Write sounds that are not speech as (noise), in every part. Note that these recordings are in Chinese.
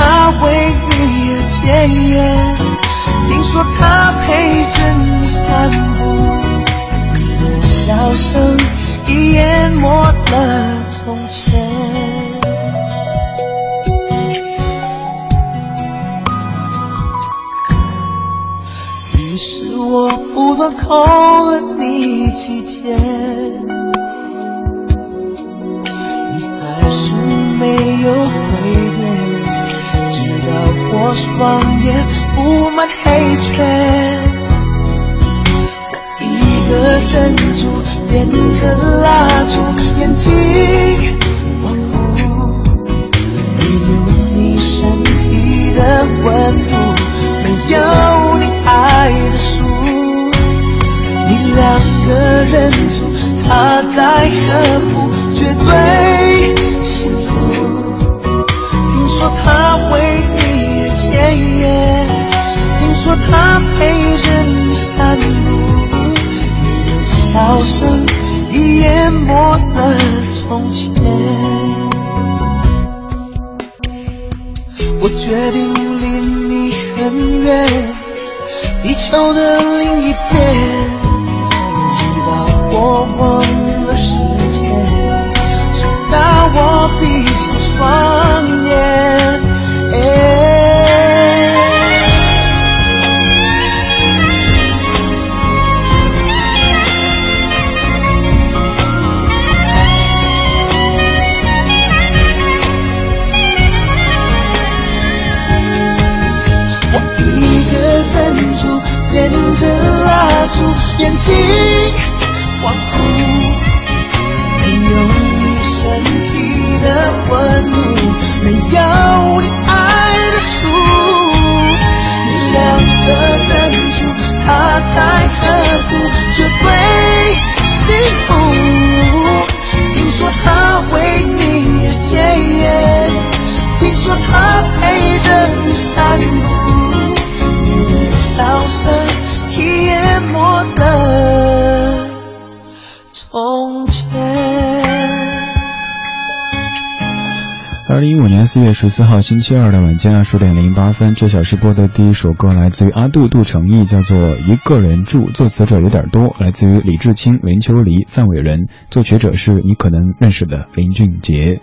他为你而戒烟，听说他陪着你散步，你的笑声已淹没了从前。于是我不断扣了你几天。我双眼布满黑圈。我一个人住，点着蜡烛，眼睛模糊，没有你身体的温度，没有你爱的书。你两个人住，他在何处？声已淹没了从前。我决定离你很远，地球的另一边，十四号星期二的晚间二十点零八分，这小时播的第一首歌来自于阿杜杜成义，叫做《一个人住》，作词者有点多，来自于李志清、林秋离、范伟仁，作曲者是你可能认识的林俊杰。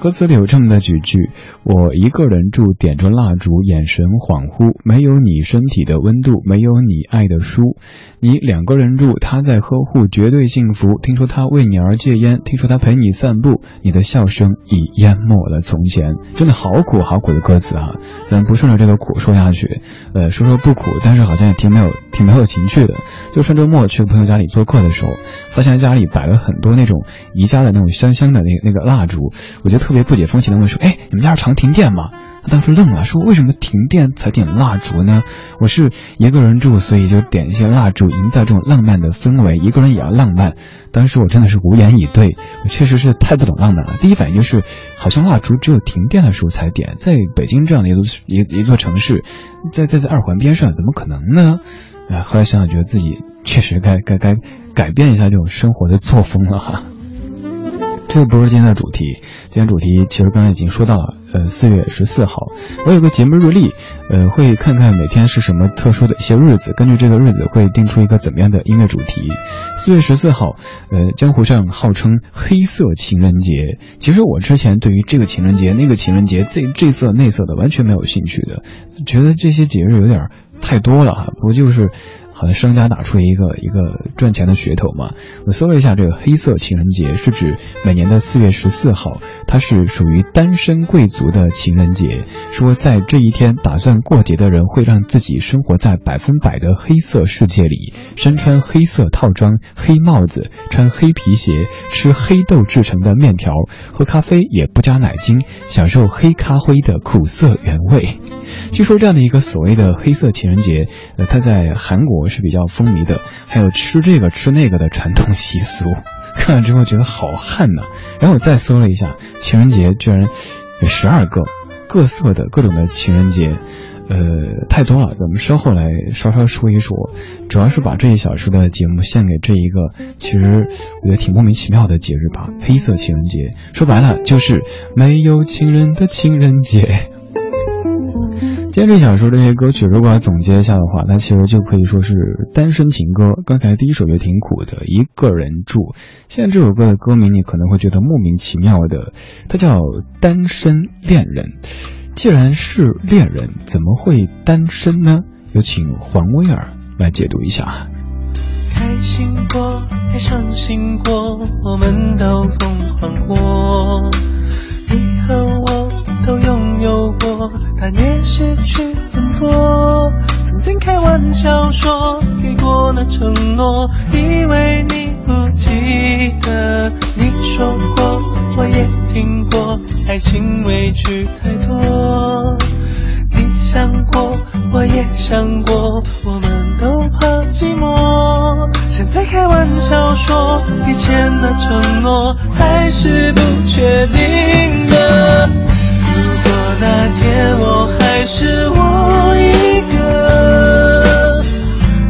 歌词里有这么的几句：我一个人住，点着蜡烛，眼神恍惚，没有你身体的温度，没有你爱的书。你两个人住，他在呵护，绝对幸福。听说他为你而戒烟，听说他陪你散步，你的笑声已淹没了从前。真的好苦好苦的歌词啊！咱不顺着这个苦说下去，呃，说说不苦，但是好像也挺没有挺没有情趣的。就上周末去朋友家里做客的时候，发现家里摆了很多那种宜家的那种香香的那那个蜡烛，我就特别不解风情的问说：“哎，你们家常停电吗？”他当时愣了，说：“为什么停电才点蜡烛呢？我是一个人住，所以就点一些蜡烛，营造这种浪漫的氛围。一个人也要浪漫。当时我真的是无言以对，我确实是太不懂浪漫了。第一反应就是，好像蜡烛只有停电的时候才点，在北京这样的一座一一座城市，在在在二环边上，怎么可能呢？哎，后来想想，觉得自己确实该该该改变一下这种生活的作风了哈。这个不是今天的主题，今天主题其实刚才已经说到了。呃，四月十四号，我有个节目日历，呃，会看看每天是什么特殊的一些日子，根据这个日子会定出一个怎么样的音乐主题。四月十四号，呃，江湖上号称黑色情人节。其实我之前对于这个情人节、那个情人节、这这色那色的完全没有兴趣的，觉得这些节日有点太多了哈。不就是。好像商家打出了一个一个赚钱的噱头嘛。我搜了一下，这个黑色情人节是指每年的四月十四号，它是属于单身贵族的情人节。说在这一天打算过节的人会让自己生活在百分百的黑色世界里，身穿黑色套装、黑帽子，穿黑皮鞋，吃黑豆制成的面条，喝咖啡也不加奶精，享受黑咖啡的苦涩原味。据说这样的一个所谓的黑色情人节，呃，它在韩国是比较风靡的，还有吃这个吃那个的传统习俗。看了之后觉得好汉呐，然后我再搜了一下，情人节居然有十二个，各色的各种的情人节，呃，太多了，咱们稍后来稍稍说一说。主要是把这一小时的节目献给这一个，其实我觉得挺莫名其妙的节日吧——黑色情人节。说白了就是没有情人的情人节。今天这小说这些歌曲，如果要总结一下的话，它其实就可以说是单身情歌。刚才第一首也挺苦的，一个人住。现在这首歌的歌名你可能会觉得莫名其妙的，它叫《单身恋人》。既然是恋人，怎么会单身呢？有请黄威尔来解读一下。开心过，也伤心过，我们都疯狂过。你和我有过。但也失去很多。曾经开玩笑说给过那承诺，以为你不记得。你说过，我也听过，爱情委屈太多。你想过，我也想过，我们都怕寂寞。现在开玩笑说以前的承诺，还是不确定的。那天我还是我一个，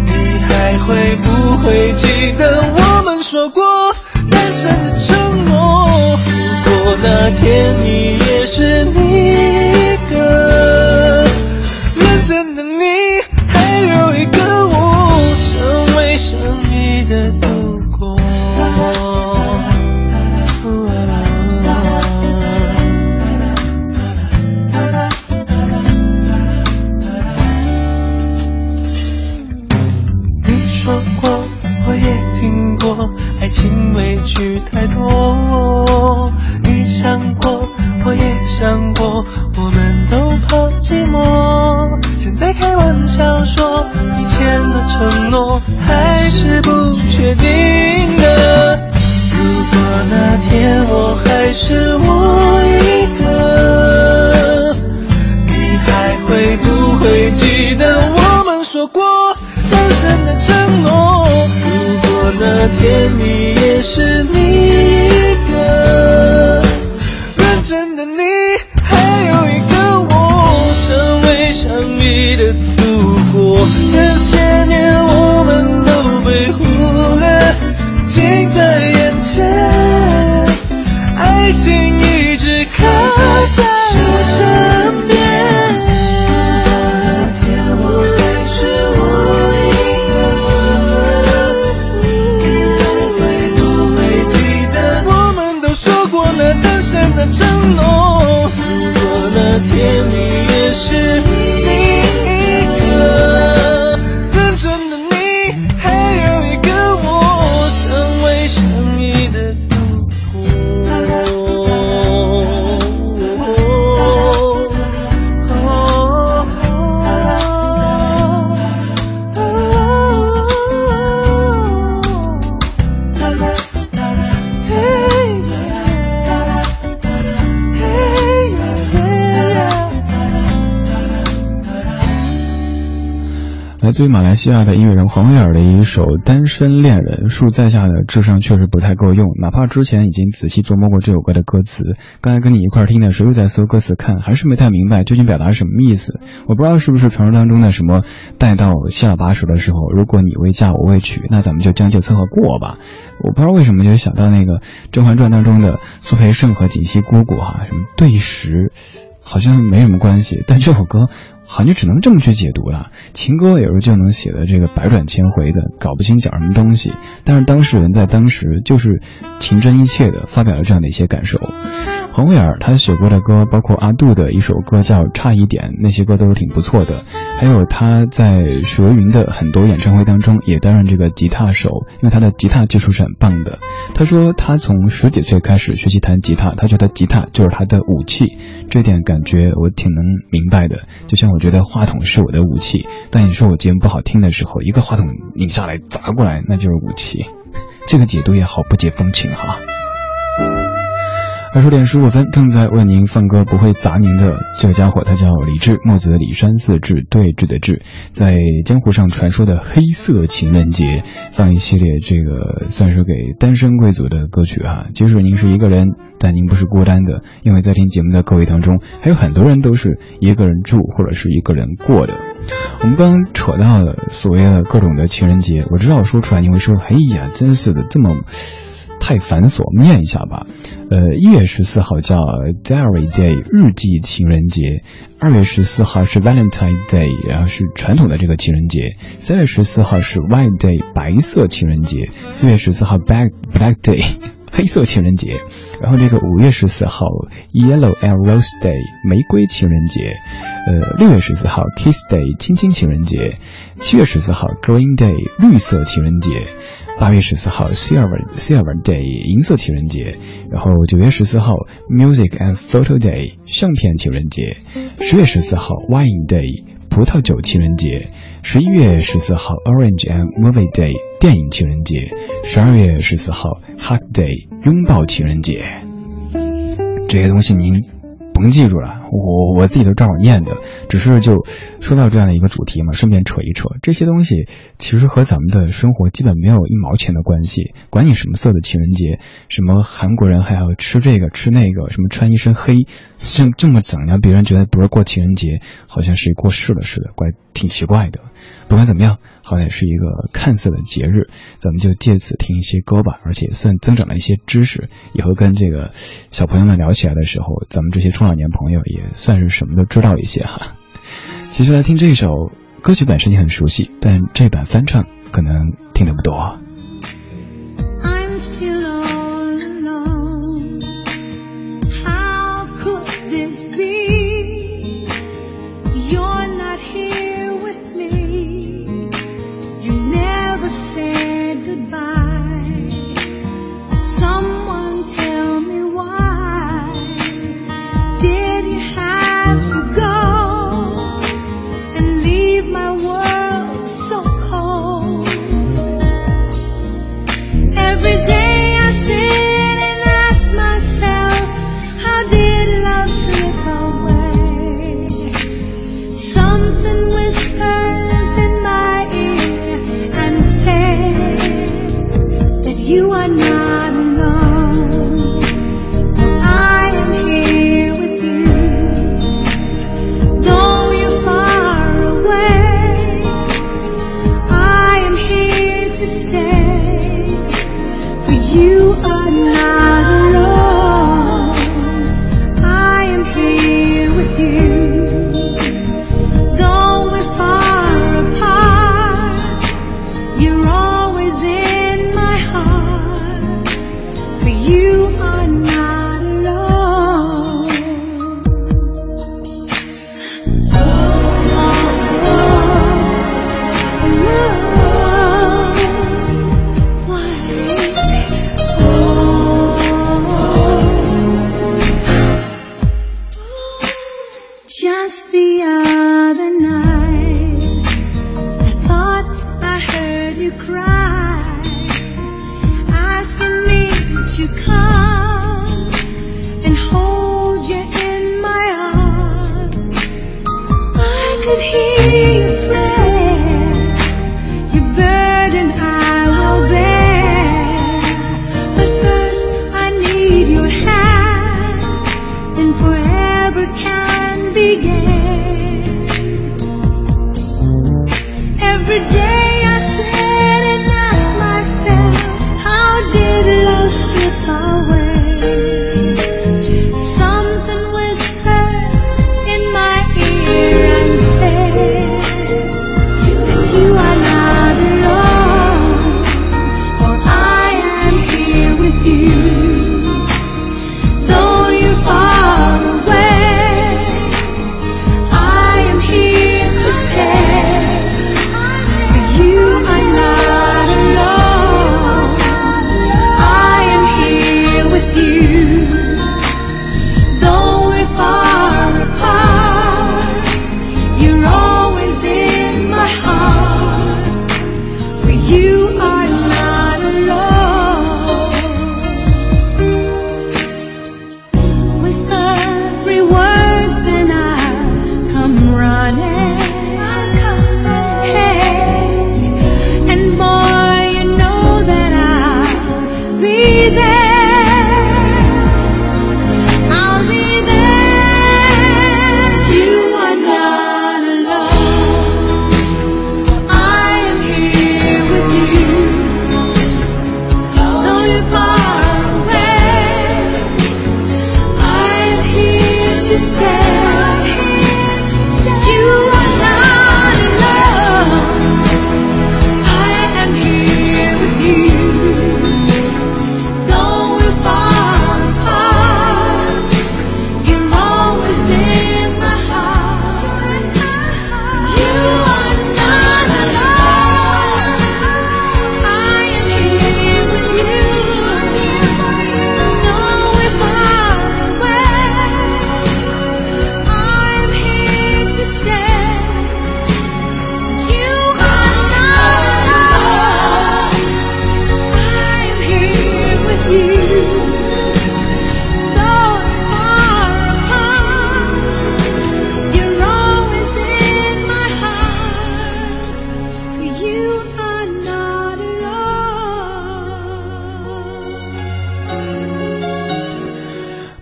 你还会不会记得我们说过单身的承诺？如果那天你来自于马来西亚的音乐人黄伟尔的一首《单身恋人》，恕在下的智商确实不太够用，哪怕之前已经仔细琢磨过这首歌的歌词，刚才跟你一块听的时候又在搜歌词看，还是没太明白究竟表达什么意思。我不知道是不是传说当中的什么待到七老八十的时候，如果你未嫁我未娶，那咱们就将就凑合过吧。我不知道为什么就想到那个《甄嬛传》当中的苏培盛和锦溪姑姑哈，什么对食，好像没什么关系，但这首歌。好像只能这么去解读了。情歌有时候就能写的这个百转千回的，搞不清讲什么东西。但是当事人在当时就是情真意切的发表了这样的一些感受。黄伟尔他写过的歌，包括阿杜的一首歌叫《差一点》，那些歌都是挺不错的。还有他在许茹芸的很多演唱会当中也担任这个吉他手，因为他的吉他技术是很棒的。他说他从十几岁开始学习弹吉他，他觉得吉他就是他的武器。这点感觉我挺能明白的。就像我觉得话筒是我的武器，但你说我节目不好听的时候，一个话筒拧下来砸过来，那就是武器。这个解读也好不解风情哈。二十点十五分，正在为您放歌，不会砸您的这个家伙，他叫李志，墨子李山寺志对峙的志，在江湖上传说的黑色情人节，放一系列这个算是给单身贵族的歌曲哈。即使您是一个人，但您不是孤单的，因为在听节目的各位当中，还有很多人都是一个人住或者是一个人过的。我们刚扯到了所谓的各种的情人节，我知道我说出来你会说，哎呀，真是的，这么。太繁琐，念一下吧。呃，一月十四号叫 Diary Day 日记情人节，二月十四号是 Valentine Day，然后是传统的这个情人节。三月十四号是 White Day 白色情人节，四月十四号 Black Black Day (laughs) 黑色情人节。然后这个五月十四号 Yellow and Rose Day 玫瑰情人节。呃，六月十四号 Kiss Day 亲亲情人节。七月十四号 Green Day 绿色情人节。八月十四号，Silver Silver Day，银色情人节。然后九月十四号，Music and Photo Day，相片情人节。十月十四号，Wine Day，葡萄酒情人节。十一月十四号，Orange and Movie Day，电影情人节。十二月十四号，Hug Day，拥抱情人节。这些东西您。能记住了，我我自己都照着念的，只是就说到这样的一个主题嘛，顺便扯一扯这些东西，其实和咱们的生活基本没有一毛钱的关系。管你什么色的情人节，什么韩国人还要吃这个吃那个，什么穿一身黑，这这么整，让别人觉得不是过情人节，好像是过世了似的，怪挺奇怪的。不管怎么样，好歹是一个看似的节日，咱们就借此听一些歌吧，而且算增长了一些知识。以后跟这个小朋友们聊起来的时候，咱们这些中老年朋友也算是什么都知道一些哈。其实来听这首歌曲本身你很熟悉，但这版翻唱可能听得不多。could hear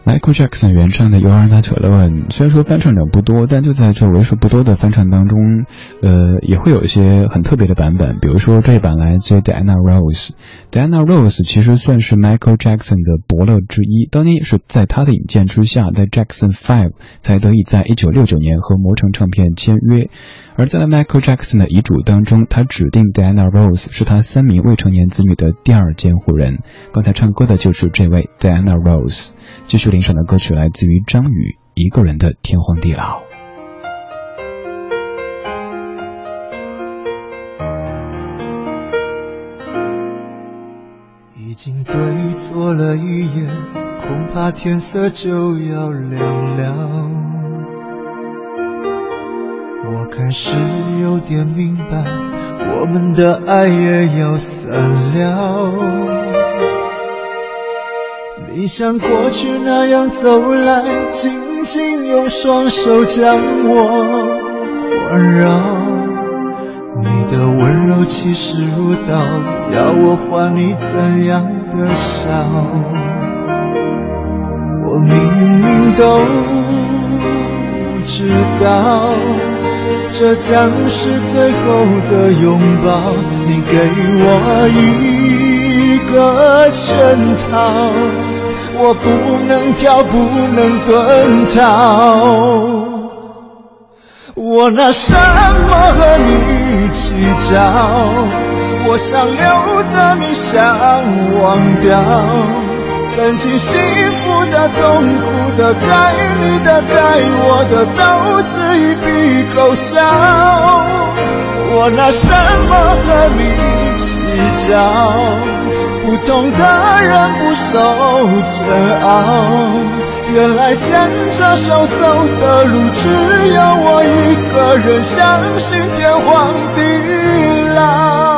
Michael Jackson 原唱的 You Are Not Alone，虽然说翻唱者不多，但就在这为数不多的翻唱当中，呃，也会有一些很特别的版本。比如说这版来自 Diana Rose，Diana Rose 其实算是 Michael Jackson 的伯乐之一，当年也是在他的引荐之下，在 Jackson Five 才得以在1969年和魔城唱片签约。而在 Michael Jackson 的遗嘱当中，他指定 Diana Rose 是他三名未成年子女的第二监护人。刚才唱歌的就是这位 Diana Rose。继续领赏的歌曲来自于张宇《一个人的天荒地老》。已经对坐了一夜，恐怕天色就要亮了。我开始有点明白，我们的爱也要散了。你像过去那样走来，紧紧用双手将我环绕。你的温柔气势如刀，要我还你怎样的笑？我明明都知道，这将是最后的拥抱。你给我一个圈套。我不能跳，不能遁逃，我拿什么和你计较？我想留的你想忘掉，曾经幸福的、痛苦的、该你的、该我的，都自一笔勾销。我拿什么和你计较？不同的人不受煎熬，原来牵着手走的路，只有我一个人，相信天荒地老。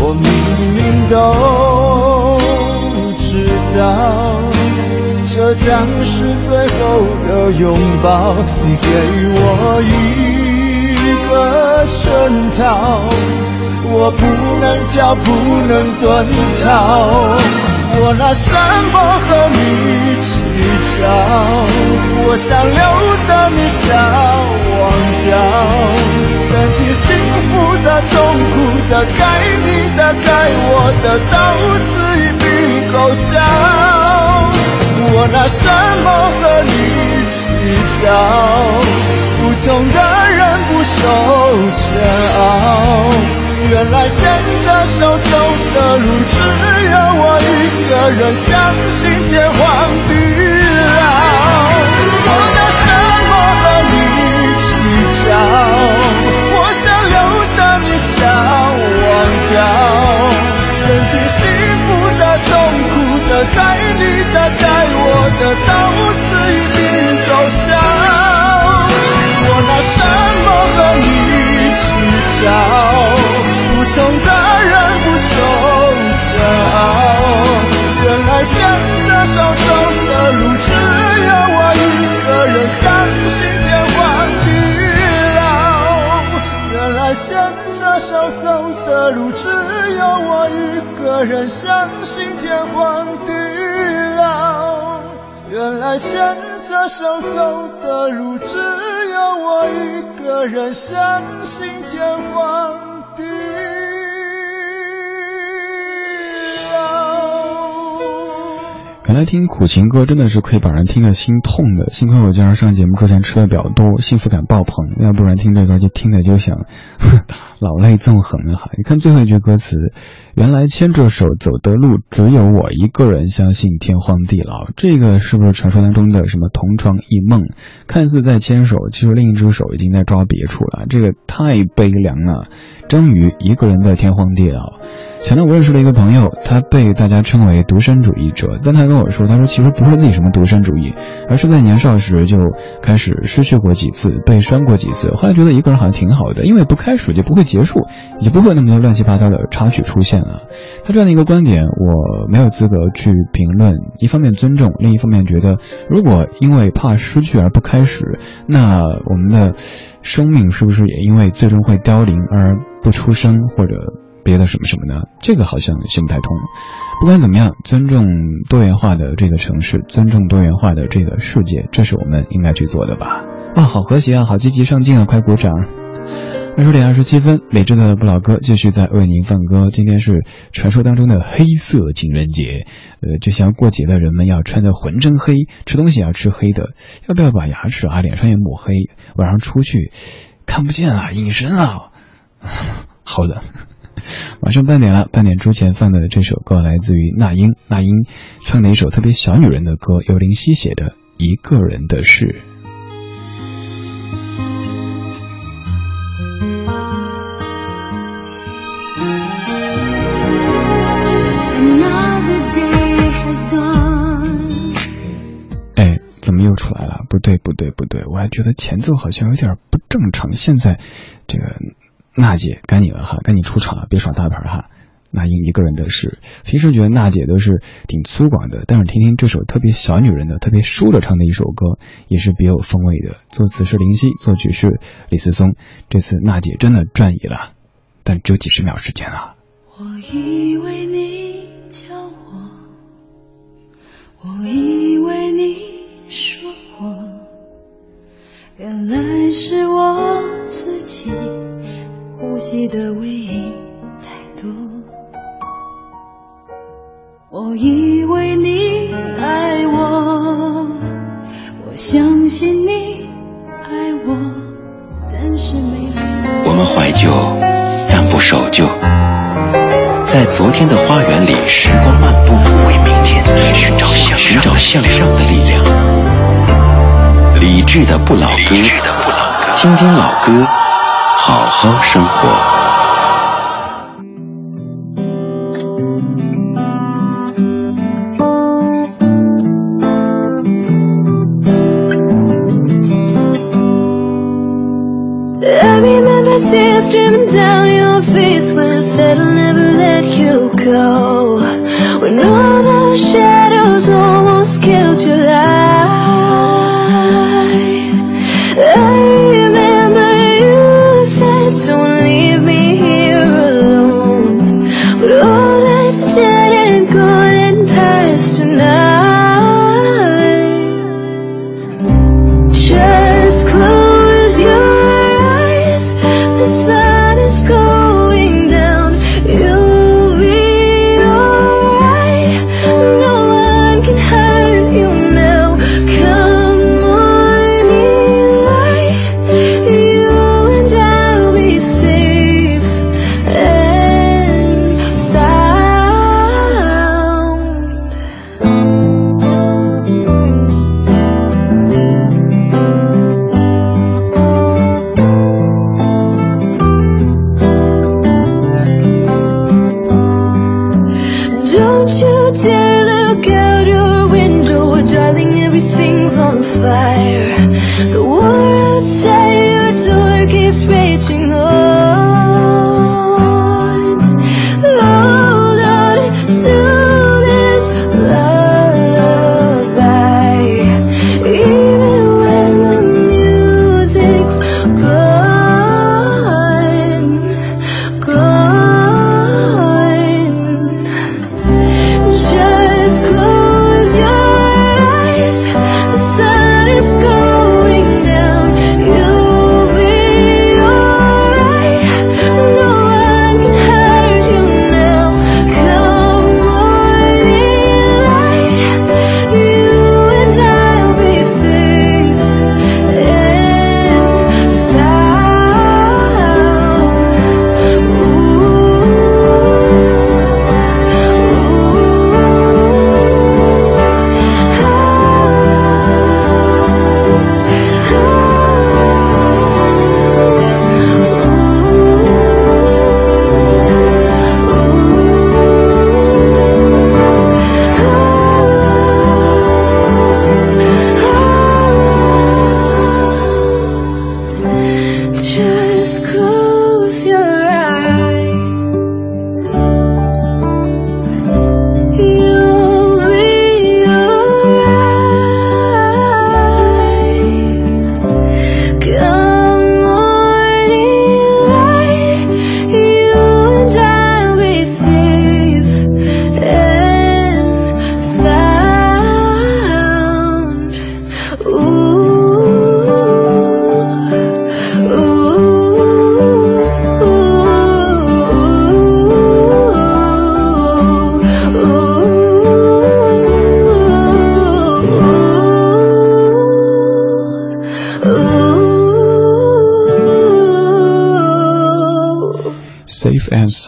我明明都知道，这将是最后的拥抱。你给我一个圈套，我不能跳，不能遁逃。我拿什么和你计较？我想留的，你想忘掉。曾经幸福的、痛苦的、该你的、该我的，都自一笔勾销。我拿什么和你计较？不同的人不受煎熬。原来牵着手走的路，只有我一个人，相信天荒地老。苦的、该你的、在我的，都自一笔勾销。我拿什么和你计较？不同的人不受煎熬。原来牵着手走的路，只有我一个人，相信天荒地老。原来牵着手走的路，只个人相信天荒地老，原来牵着手走的路，只有我一个人相信天荒。原来听苦情歌真的是可以把人听得心痛的。幸亏我经常上节目之前吃的比较多，幸福感爆棚，要不然听这歌就听着就想 (laughs) 老泪纵横啊！哈，你看最后一句歌词，原来牵着手走的路只有我一个人，相信天荒地老。这个是不是传说当中的什么同床异梦？看似在牵手，其实另一只手已经在抓别处了。这个太悲凉了，终于一个人在天荒地老。前段我认识了一个朋友，他被大家称为独身主义者，但他跟我说，他说其实不是自己什么独身主义，而是在年少时就开始失去过几次，被伤过几次，后来觉得一个人好像挺好的，因为不开始就不会结束，也不会那么多乱七八糟的插曲出现了。他这样的一个观点，我没有资格去评论。一方面尊重，另一方面觉得，如果因为怕失去而不开始，那我们的生命是不是也因为最终会凋零而不出声，或者？别的什么什么呢？这个好像行不太通。不管怎么样，尊重多元化的这个城市，尊重多元化的这个世界，这是我们应该去做的吧？哇，好和谐啊，好积极上进啊，快鼓掌！二十点二十七分，理智的不老哥继续在为您放歌。今天是传说当中的黑色情人节，呃，就像过节的人们要穿的浑身黑，吃东西要吃黑的，要不要把牙齿啊、脸上也抹黑？晚上出去看不见啊，隐身啊，(laughs) 好的。晚上半点了，半点之前放的这首歌来自于那英，那英唱的一首特别小女人的歌，由林夕写的《一个人的事》。哎，怎么又出来了？不对，不对，不对，我还觉得前奏好像有点不正常。现在这个。娜姐，该你了哈，该你出场了，别耍大牌哈。那英一个人的事，平时觉得娜姐都是挺粗犷的，但是听听这首特别小女人的、特别舒着唱的一首歌，也是别有风味的。作词是林夕，作曲是李思松。这次娜姐真的转移了，但只有几十秒时间啊。我以为你叫我，我以为你说我，原来是我自己。呼吸的尾音太多，我以为你爱我，我相信你爱我，但是没我们怀旧，但不守旧，在昨天的花园里时光漫步，为明天寻找向寻找向上的力量。理智的不老歌，听听老歌。好好生活。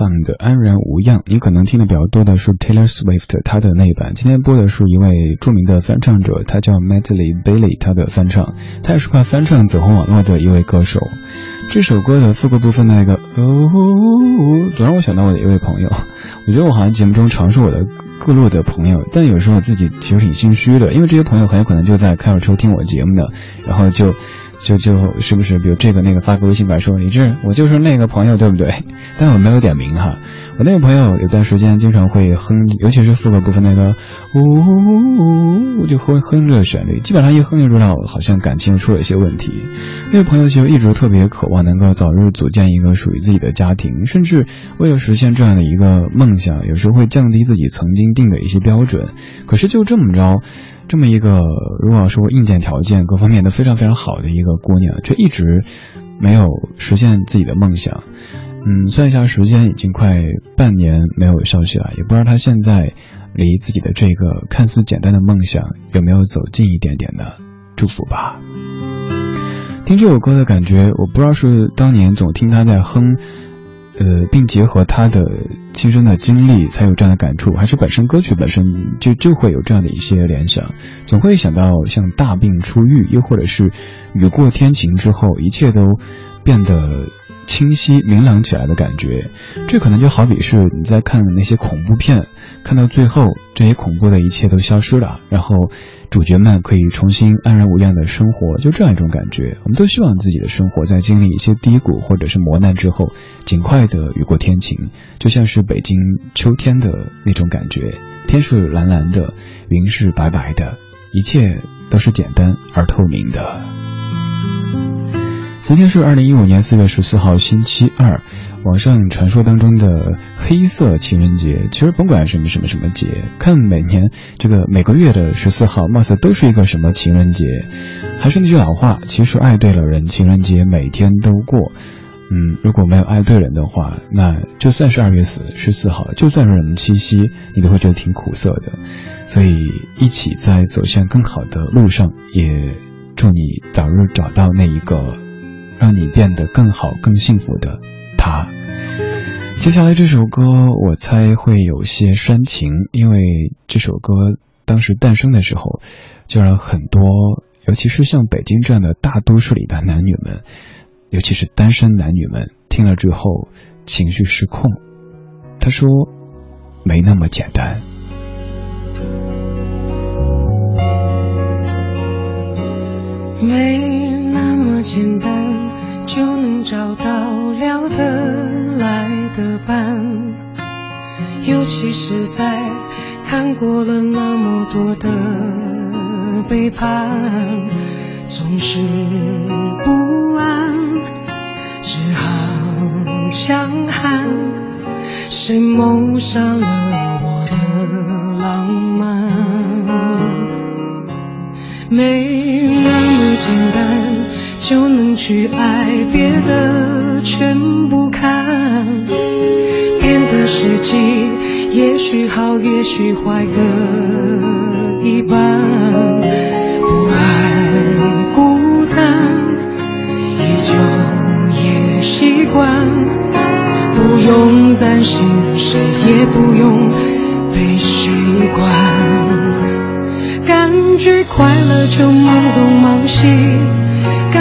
Sun 的安然无恙，你可能听的比较多的是 Taylor Swift 他的那一版。今天播的是一位著名的翻唱者，他叫 Medley Bailey，他的翻唱，他也是快翻唱走红网络的一位歌手。这首歌的副歌部分那个哦，总让我想到我的一位朋友。我觉得我好像节目中常说我的各路的朋友，但有时候我自己其实挺心虚的，因为这些朋友很有可能就在开着车听我节目的，然后就。就就是不是，比如这个那个发个微信来说，李志，我就是那个朋友，对不对？但我没有点名哈。我那个朋友有段时间经常会哼，尤其是副歌部分那个呜呜呜，就哼哼着旋律，基本上一哼就知道好像感情出了一些问题。那个朋友其实一直特别渴望能够早日组建一个属于自己的家庭，甚至为了实现这样的一个梦想，有时候会降低自己曾经定的一些标准。可是就这么着。这么一个，如果说硬件条件各方面都非常非常好的一个姑娘，却一直没有实现自己的梦想。嗯，算一下时间，已经快半年没有消息了，也不知道她现在离自己的这个看似简单的梦想有没有走近一点点的祝福吧。听这首歌的感觉，我不知道是当年总听她在哼。呃，并结合他的亲身的经历才有这样的感触，还是本身歌曲本身就就会有这样的一些联想，总会想到像大病初愈，又或者是雨过天晴之后，一切都变得清晰明朗起来的感觉。这可能就好比是你在看那些恐怖片，看到最后这些恐怖的一切都消失了，然后。主角们可以重新安然无恙的生活，就这样一种感觉。我们都希望自己的生活在经历一些低谷或者是磨难之后，尽快的雨过天晴，就像是北京秋天的那种感觉。天是蓝蓝的，云是白白的，一切都是简单而透明的。今天是二零一五年四月十四号，星期二。网上传说当中的黑色情人节，其实甭管什么什么什么节，看每年这个每个月的十四号，貌似都是一个什么情人节。还是那句老话，其实爱对了人，情人节每天都过。嗯，如果没有爱对人的话，那就算是二月四十四号，就算是人七夕，你都会觉得挺苦涩的。所以，一起在走向更好的路上，也祝你早日找到那一个让你变得更好、更幸福的。他，接下来这首歌我猜会有些煽情，因为这首歌当时诞生的时候，就让很多，尤其是像北京这样的大都市里的男女们，尤其是单身男女们，听了之后情绪失控。他说：“没那么简单，没那么简单。”找到聊得来的伴，尤其是在看过了那么多的背叛，总是不安，只好强悍。谁谋杀了我的浪漫？没那么简单。就能去爱，别的全不看。变的时机，也许好，也许坏各一半。不爱孤单，依旧也习惯。不用担心，谁也不用被谁管。感觉快乐就忙东忙西。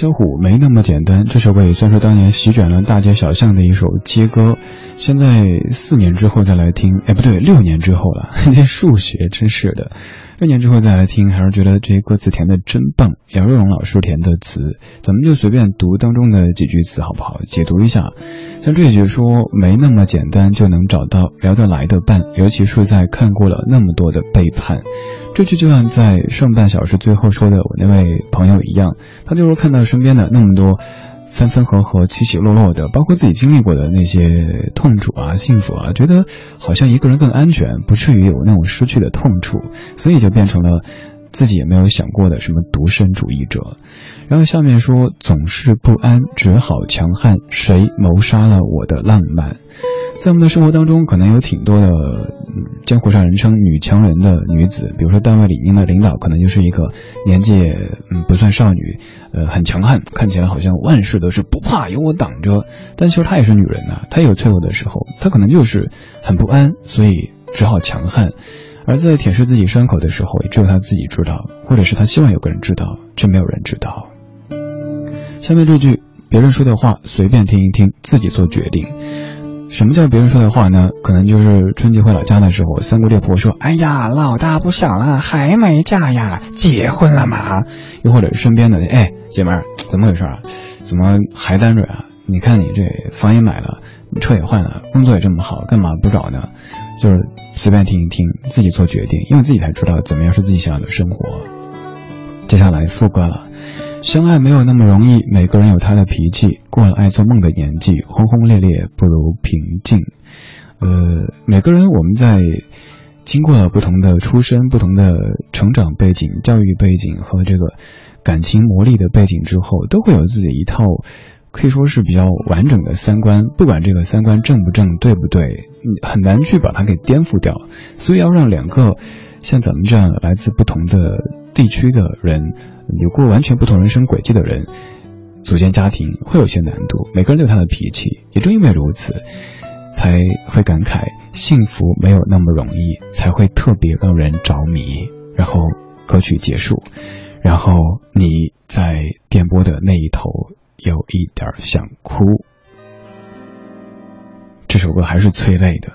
小虎没那么简单，这首歌也算是当年席卷了大街小巷的一首街歌。现在四年之后再来听，哎，不对，六年之后了。(laughs) 这数学真是的，六年之后再来听，还是觉得这些歌词填的真棒。杨若荣老师填的词，咱们就随便读当中的几句词好不好？解读一下，像这一句说没那么简单就能找到聊得来的伴，尤其是在看过了那么多的背叛。这句就像在上半小时最后说的我那位朋友一样，他就是看到身边的那么多分分合合、起起落落的，包括自己经历过的那些痛楚啊、幸福啊，觉得好像一个人更安全，不至于有那种失去的痛楚，所以就变成了自己也没有想过的什么独身主义者。然后下面说总是不安，只好强悍，谁谋杀了我的浪漫？在我们的生活当中，可能有挺多的，江湖上人称女强人的女子，比如说单位里面的领导，可能就是一个年纪嗯不算少女，呃很强悍，看起来好像万事都是不怕有我挡着，但其实她也是女人呐、她也有脆弱的时候，她可能就是很不安，所以只好强悍。而在舔舐自己伤口的时候，也只有她自己知道，或者是她希望有个人知道，却没有人知道。下面这句，别人说的话随便听一听，自己做决定。什么叫别人说的话呢？可能就是春节回老家的时候，三姑六婆说：“哎呀，老大不小了，还没嫁呀，结婚了吗？”又或者身边的，哎，姐妹儿，怎么回事啊？怎么还单着啊？你看你这房也买了，车也换了，工作也这么好，干嘛不找呢？就是随便听一听，自己做决定，因为自己才知道怎么样是自己想要的生活。接下来副歌了。相爱没有那么容易，每个人有他的脾气。过了爱做梦的年纪，轰轰烈烈不如平静。呃，每个人我们在经过了不同的出身、不同的成长背景、教育背景和这个感情磨砺的背景之后，都会有自己一套可以说是比较完整的三观。不管这个三观正不正、对不对，很难去把它给颠覆掉。所以要让两个像咱们这样来自不同的地区的人。有过完全不同人生轨迹的人组建家庭会有些难度，每个人都有他的脾气，也正因为如此，才会感慨幸福没有那么容易，才会特别让人着迷。然后歌曲结束，然后你在电波的那一头有一点想哭。这首歌还是催泪的。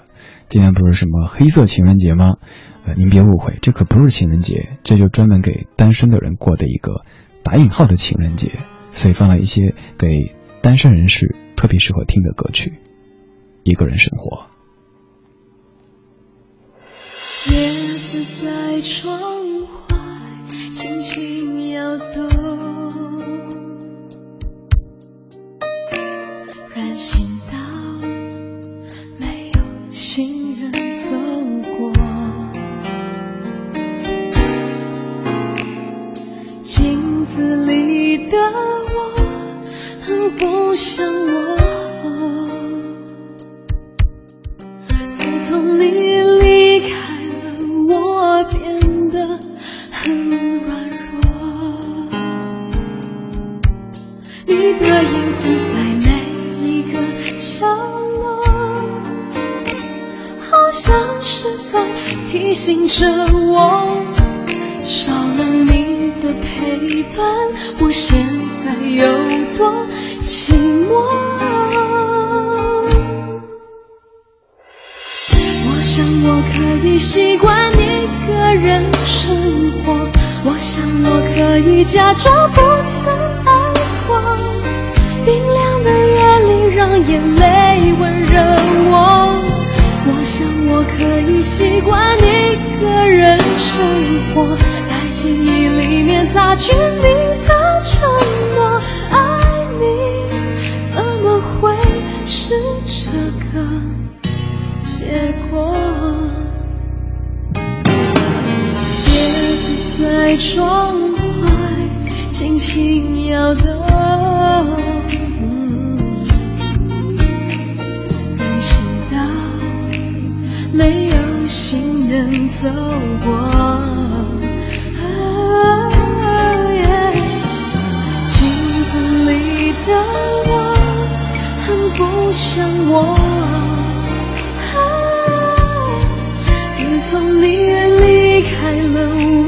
今天不是什么黑色情人节吗？呃，您别误会，这可不是情人节，这就专门给单身的人过的一个打引号的情人节，所以放了一些给单身人士特别适合听的歌曲。一个人生活。叶子在窗的我很不像我。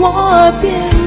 我变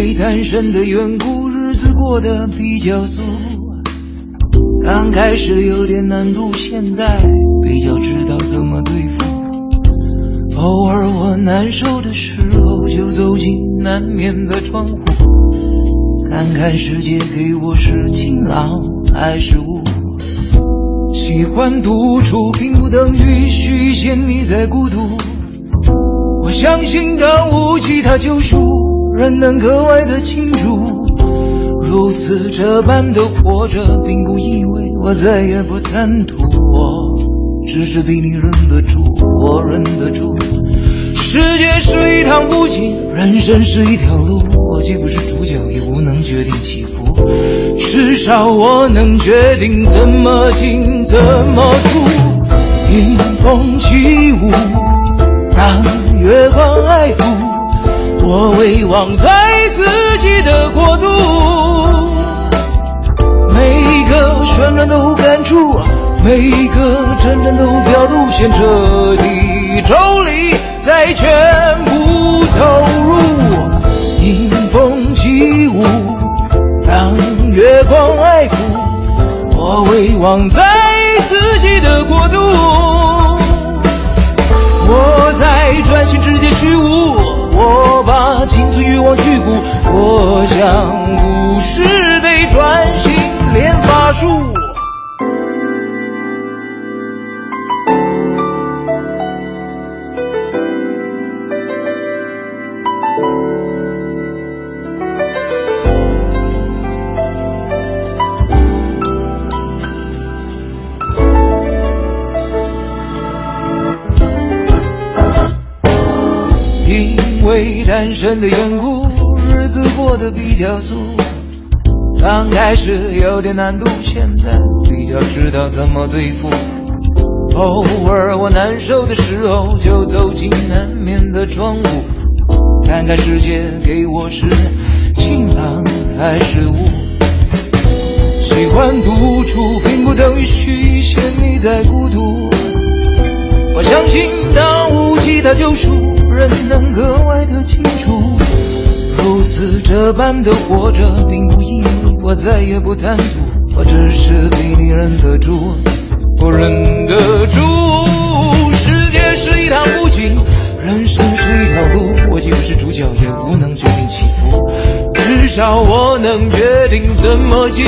为单身的缘故，日子过得比较俗。刚开始有点难度，现在比较知道怎么对付。偶尔我难受的时候，就走进南面的窗户，看看世界给我是晴朗还是雾。喜欢独处，并不等于虚显你在孤独。我相信当无吉他救赎，人能格外的清楚。如此这般的活着，并不意味我再也不贪图。我只是比你忍得住，我忍得住。世界是一趟无尽，人生是一条路。我既不是主角，也无能决定起伏。至少我能决定怎么进，怎么出。迎风起舞，当月光爱抚。我唯望在自己的国度，每一个旋转都感触，每一个真正都表露，先彻底抽离，再全部投入。迎风起舞，让月光爱抚，我唯望在自己的国度。我在专心直接虚无，我把青春欲望去骨，我想故事得专心练法术。单身的缘故，日子过得比较俗。刚开始有点难度，现在比较知道怎么对付。偶尔我难受的时候，就走进南面的窗户，看看世界给我是晴朗还是雾。喜欢独处，并不等于虚显你在孤独。我相信，当无其他救赎，人能格外的清楚。如此这般的活着，并不意味我再也不贪图，我只是比你忍得住，我忍得住。世界是一趟布景，人生是一条路，我既不是主角，也无能决定起伏。至少我能决定怎么进，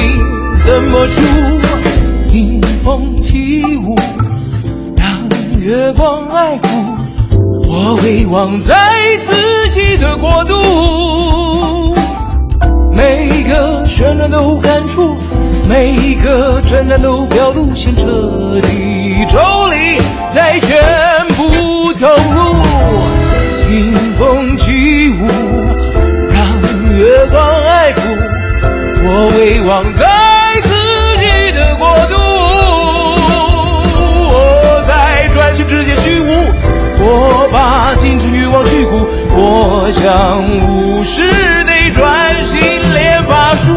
怎么出。迎风起舞，当月光爱抚，我回望在自己的国度。的旋转都感触，每一个转转都表露，先彻底抽离，再全部投入。迎风起舞，让月光爱抚，我回望在自己的国度。我在专心直接虚无，我把青春欲望去骨，我想无视内专心练法术。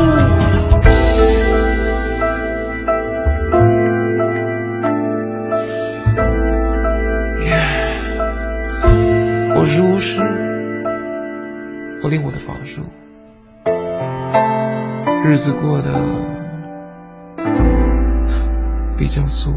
我是巫师，我练我的法术，日子过得比较素。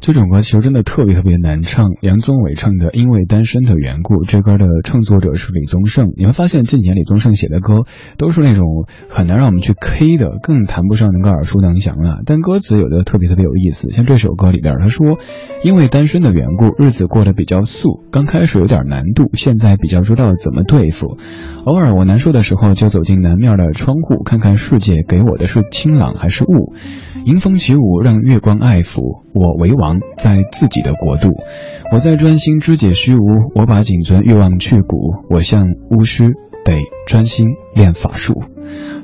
这首歌其实真的特别特别难唱，杨宗纬唱的《因为单身的缘故》，这歌的创作者是李宗盛。你会发现近年李宗盛写的歌都是那种很难让我们去 K 的，更谈不上能够耳熟能详了。但歌词有的特别特别有意思，像这首歌里边他说：“因为单身的缘故，日子过得比较素，刚开始有点难度，现在比较知道怎么对付。偶尔我难受的时候，就走进南面的窗户，看看世界给我的是清朗还是雾。(laughs) 迎风起舞，让月光爱抚 (laughs) 我，为王在自己的国度。我在专心肢解虚无，我把仅存欲望去骨。我像巫师，得专心练法术。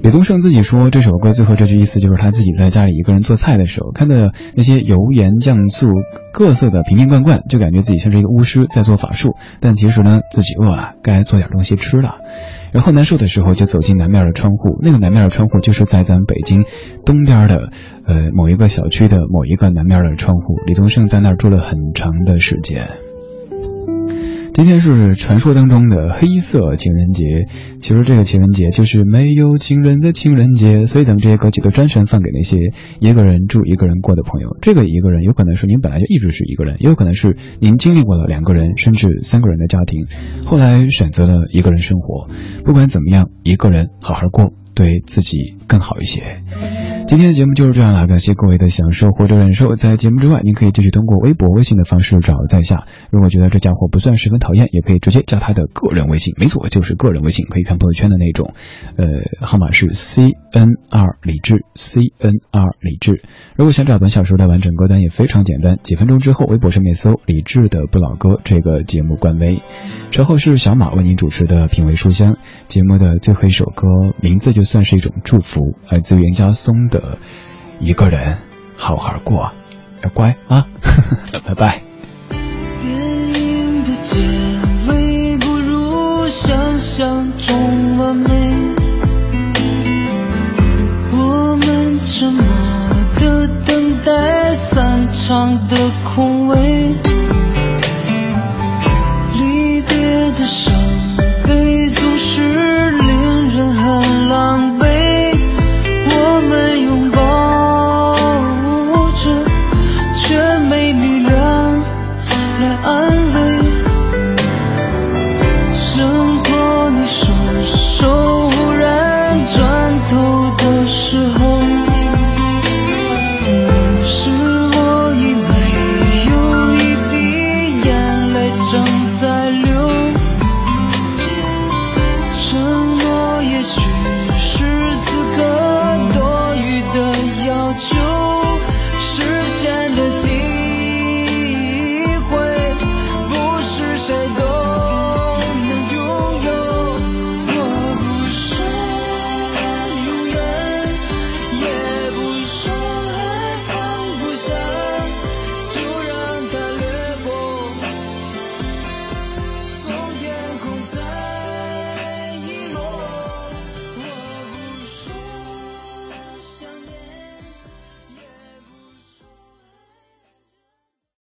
李宗盛自己说，这首歌最后这句意思就是他自己在家里一个人做菜的时候，看的那些油盐酱醋各色的瓶瓶罐罐，就感觉自己像是一个巫师在做法术。但其实呢，自己饿了，该做点东西吃了。然后难受的时候就走进南面的窗户，那个南面的窗户就是在咱北京东边的呃某一个小区的某一个南面的窗户。李宗盛在那儿住了很长的时间。今天是传说当中的黑色情人节，其实这个情人节就是没有情人的情人节，所以咱们这些歌曲都专程放给那些一个人住、一个人过的朋友。这个一个人有可能是您本来就一直是一个人，也有可能是您经历过了两个人甚至三个人的家庭，后来选择了一个人生活。不管怎么样，一个人好好过，对自己更好一些。今天的节目就是这样了，感谢各位的享受或者忍受。在节目之外，您可以继续通过微博、微信的方式找在下。如果觉得这家伙不算十分讨厌，也可以直接加他的个人微信，没错，就是个人微信，可以看朋友圈的那种。呃，号码是 C N R 李志，C N R 李志。如果想找本小说的完整歌单，也非常简单，几分钟之后，微博上面搜“李志的不老歌”这个节目官微。稍后是小马为您主持的品味书香节目的最后一首歌名字就算是一种祝福来自袁家松的一个人好好过。要乖啊呵呵 (laughs) 拜拜。电影的结尾不如想象中完美我们沉默的等待散场的空位。